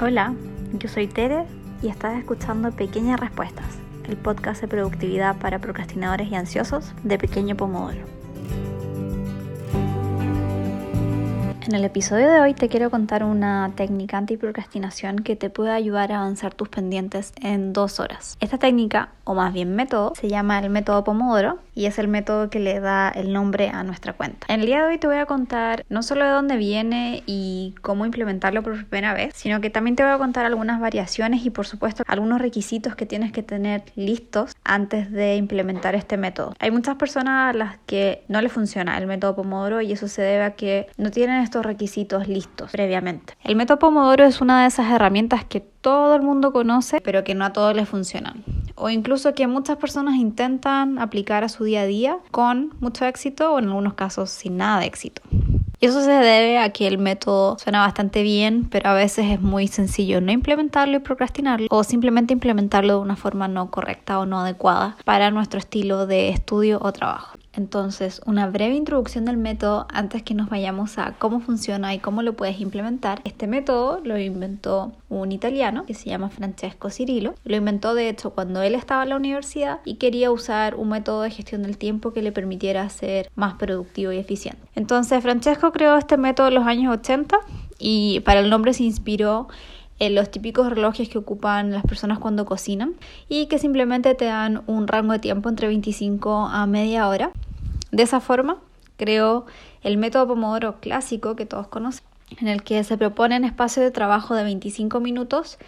Hola, yo soy Tere y estás escuchando Pequeñas Respuestas, el podcast de productividad para procrastinadores y ansiosos de Pequeño Pomodoro. En el episodio de hoy te quiero contar una técnica anti-procrastinación que te puede ayudar a avanzar tus pendientes en dos horas. Esta técnica, o más bien método, se llama el método Pomodoro y es el método que le da el nombre a nuestra cuenta. En el día de hoy te voy a contar no solo de dónde viene y cómo implementarlo por primera vez, sino que también te voy a contar algunas variaciones y por supuesto algunos requisitos que tienes que tener listos antes de implementar este método. Hay muchas personas a las que no le funciona el método Pomodoro y eso se debe a que no tienen requisitos listos previamente. El método Pomodoro es una de esas herramientas que todo el mundo conoce, pero que no a todos les funcionan. O incluso que muchas personas intentan aplicar a su día a día con mucho éxito o en algunos casos sin nada de éxito. Y eso se debe a que el método suena bastante bien, pero a veces es muy sencillo no implementarlo y procrastinarlo, o simplemente implementarlo de una forma no correcta o no adecuada para nuestro estilo de estudio o trabajo. Entonces, una breve introducción del método antes que nos vayamos a cómo funciona y cómo lo puedes implementar. Este método lo inventó un italiano que se llama Francesco Cirillo. Lo inventó de hecho cuando él estaba en la universidad y quería usar un método de gestión del tiempo que le permitiera ser más productivo y eficiente. Entonces, Francesco creó este método en los años 80 y para el nombre se inspiró en los típicos relojes que ocupan las personas cuando cocinan y que simplemente te dan un rango de tiempo entre 25 a media hora de esa forma, creo el método Pomodoro clásico que todos conocen, en el que se proponen espacio de trabajo de 25 minutos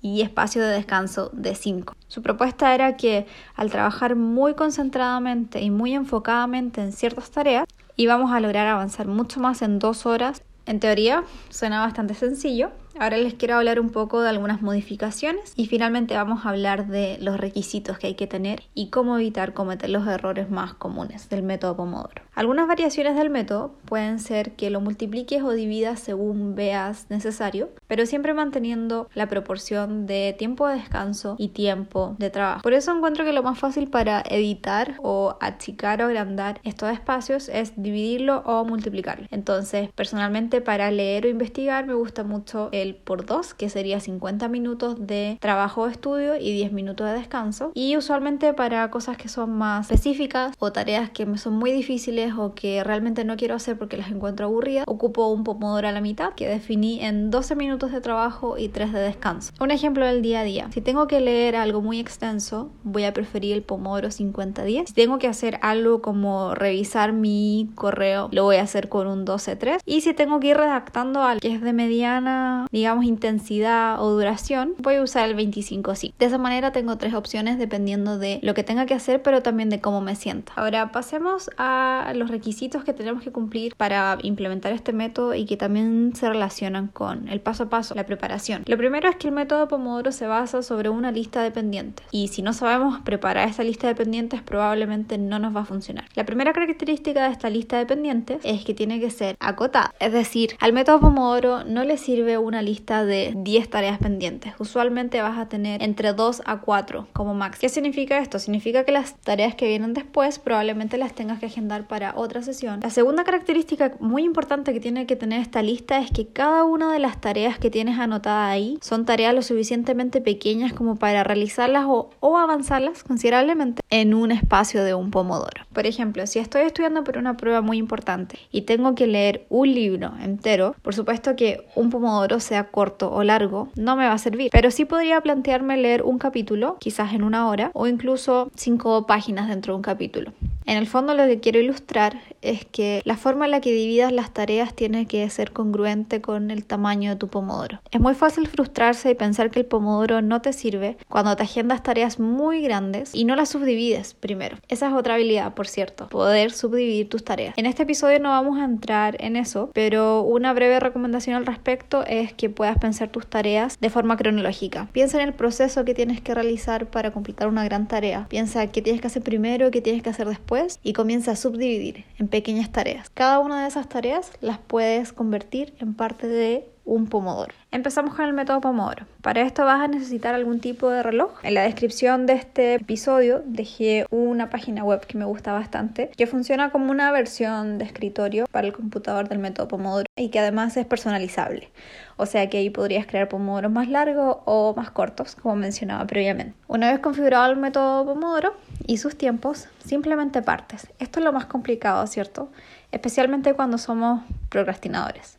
y espacio de descanso de 5. Su propuesta era que al trabajar muy concentradamente y muy enfocadamente en ciertas tareas, íbamos a lograr avanzar mucho más en dos horas. En teoría, suena bastante sencillo, Ahora les quiero hablar un poco de algunas modificaciones y finalmente vamos a hablar de los requisitos que hay que tener y cómo evitar cometer los errores más comunes del método Pomodoro. Algunas variaciones del método pueden ser que lo multipliques o dividas según veas necesario, pero siempre manteniendo la proporción de tiempo de descanso y tiempo de trabajo. Por eso encuentro que lo más fácil para editar o achicar o agrandar estos espacios es dividirlo o multiplicarlo. Entonces, personalmente para leer o investigar me gusta mucho el por 2, que sería 50 minutos de trabajo o estudio y 10 minutos de descanso. Y usualmente para cosas que son más específicas o tareas que me son muy difíciles o que realmente no quiero hacer porque las encuentro aburridas, ocupo un pomodoro a la mitad que definí en 12 minutos de trabajo y 3 de descanso. Un ejemplo del día a día. Si tengo que leer algo muy extenso, voy a preferir el pomodoro 50-10. Si tengo que hacer algo como revisar mi correo, lo voy a hacer con un 12-3. Y si tengo que ir redactando algo que es de mediana digamos, intensidad o duración, voy a usar el 25 sí. De esa manera tengo tres opciones dependiendo de lo que tenga que hacer, pero también de cómo me siento. Ahora pasemos a los requisitos que tenemos que cumplir para implementar este método y que también se relacionan con el paso a paso, la preparación. Lo primero es que el método Pomodoro se basa sobre una lista de pendientes y si no sabemos preparar esta lista de pendientes probablemente no nos va a funcionar. La primera característica de esta lista de pendientes es que tiene que ser acotada, es decir, al método Pomodoro no le sirve una lista de 10 tareas pendientes. Usualmente vas a tener entre 2 a 4 como máximo. ¿Qué significa esto? Significa que las tareas que vienen después probablemente las tengas que agendar para otra sesión. La segunda característica muy importante que tiene que tener esta lista es que cada una de las tareas que tienes anotada ahí son tareas lo suficientemente pequeñas como para realizarlas o, o avanzarlas considerablemente en un espacio de un pomodoro. Por ejemplo, si estoy estudiando por una prueba muy importante y tengo que leer un libro entero, por supuesto que un pomodoro se corto o largo, no me va a servir. Pero sí podría plantearme leer un capítulo, quizás en una hora, o incluso cinco páginas dentro de un capítulo. En el fondo lo que quiero ilustrar es que la forma en la que dividas las tareas tiene que ser congruente con el tamaño de tu pomodoro. Es muy fácil frustrarse y pensar que el pomodoro no te sirve cuando te agendas tareas muy grandes y no las subdivides primero. Esa es otra habilidad, por cierto, poder subdividir tus tareas. En este episodio no vamos a entrar en eso, pero una breve recomendación al respecto es que puedas pensar tus tareas de forma cronológica. Piensa en el proceso que tienes que realizar para completar una gran tarea. Piensa qué tienes que hacer primero, qué tienes que hacer después y comienza a subdividir pequeñas tareas. Cada una de esas tareas las puedes convertir en parte de un pomodoro. Empezamos con el método pomodoro. Para esto vas a necesitar algún tipo de reloj. En la descripción de este episodio dejé una página web que me gusta bastante, que funciona como una versión de escritorio para el computador del método pomodoro y que además es personalizable. O sea que ahí podrías crear pomodoros más largos o más cortos, como mencionaba previamente. Una vez configurado el método pomodoro y sus tiempos, simplemente partes. Esto es lo más complicado, ¿cierto? Especialmente cuando somos procrastinadores.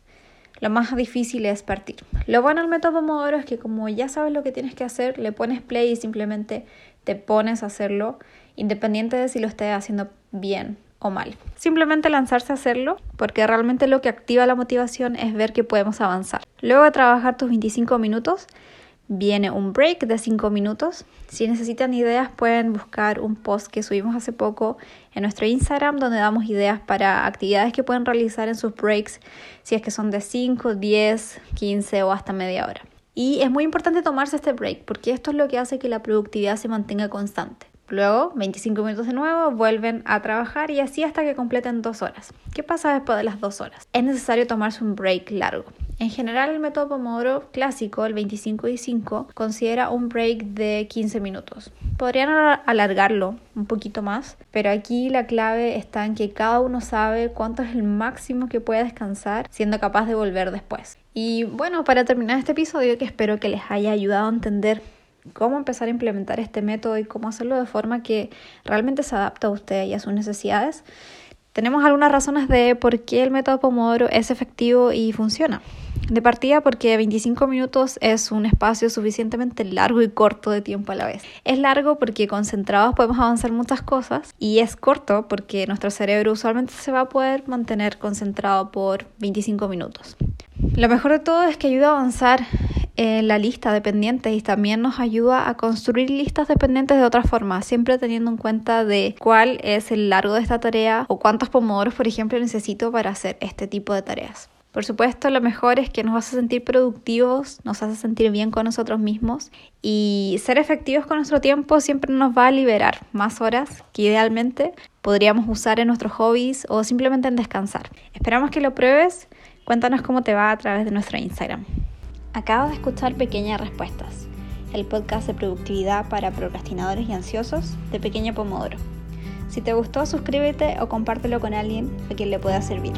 Lo más difícil es partir. Lo bueno del método Pomodoro es que como ya sabes lo que tienes que hacer, le pones play y simplemente te pones a hacerlo, independiente de si lo estés haciendo bien o mal. Simplemente lanzarse a hacerlo, porque realmente lo que activa la motivación es ver que podemos avanzar. Luego de trabajar tus 25 minutos, viene un break de 5 minutos. Si necesitan ideas pueden buscar un post que subimos hace poco en nuestro Instagram donde damos ideas para actividades que pueden realizar en sus breaks si es que son de 5, 10, 15 o hasta media hora. Y es muy importante tomarse este break porque esto es lo que hace que la productividad se mantenga constante. Luego, 25 minutos de nuevo, vuelven a trabajar y así hasta que completen dos horas. ¿Qué pasa después de las dos horas? Es necesario tomarse un break largo. En general, el método Pomodoro clásico, el 25 y 5, considera un break de 15 minutos. Podrían alargarlo un poquito más, pero aquí la clave está en que cada uno sabe cuánto es el máximo que puede descansar, siendo capaz de volver después. Y bueno, para terminar este episodio, que espero que les haya ayudado a entender cómo empezar a implementar este método y cómo hacerlo de forma que realmente se adapte a usted y a sus necesidades. Tenemos algunas razones de por qué el método Pomodoro es efectivo y funciona. De partida porque 25 minutos es un espacio suficientemente largo y corto de tiempo a la vez. Es largo porque concentrados podemos avanzar muchas cosas y es corto porque nuestro cerebro usualmente se va a poder mantener concentrado por 25 minutos. Lo mejor de todo es que ayuda a avanzar en la lista de pendientes y también nos ayuda a construir listas de pendientes de otra forma, siempre teniendo en cuenta de cuál es el largo de esta tarea o cuántos pomodoros, por ejemplo, necesito para hacer este tipo de tareas. Por supuesto, lo mejor es que nos hace sentir productivos, nos hace sentir bien con nosotros mismos y ser efectivos con nuestro tiempo siempre nos va a liberar más horas que idealmente podríamos usar en nuestros hobbies o simplemente en descansar. Esperamos que lo pruebes. Cuéntanos cómo te va a través de nuestro Instagram. Acabas de escuchar Pequeñas Respuestas, el podcast de productividad para procrastinadores y ansiosos de Pequeña Pomodoro. Si te gustó, suscríbete o compártelo con alguien a quien le pueda servir.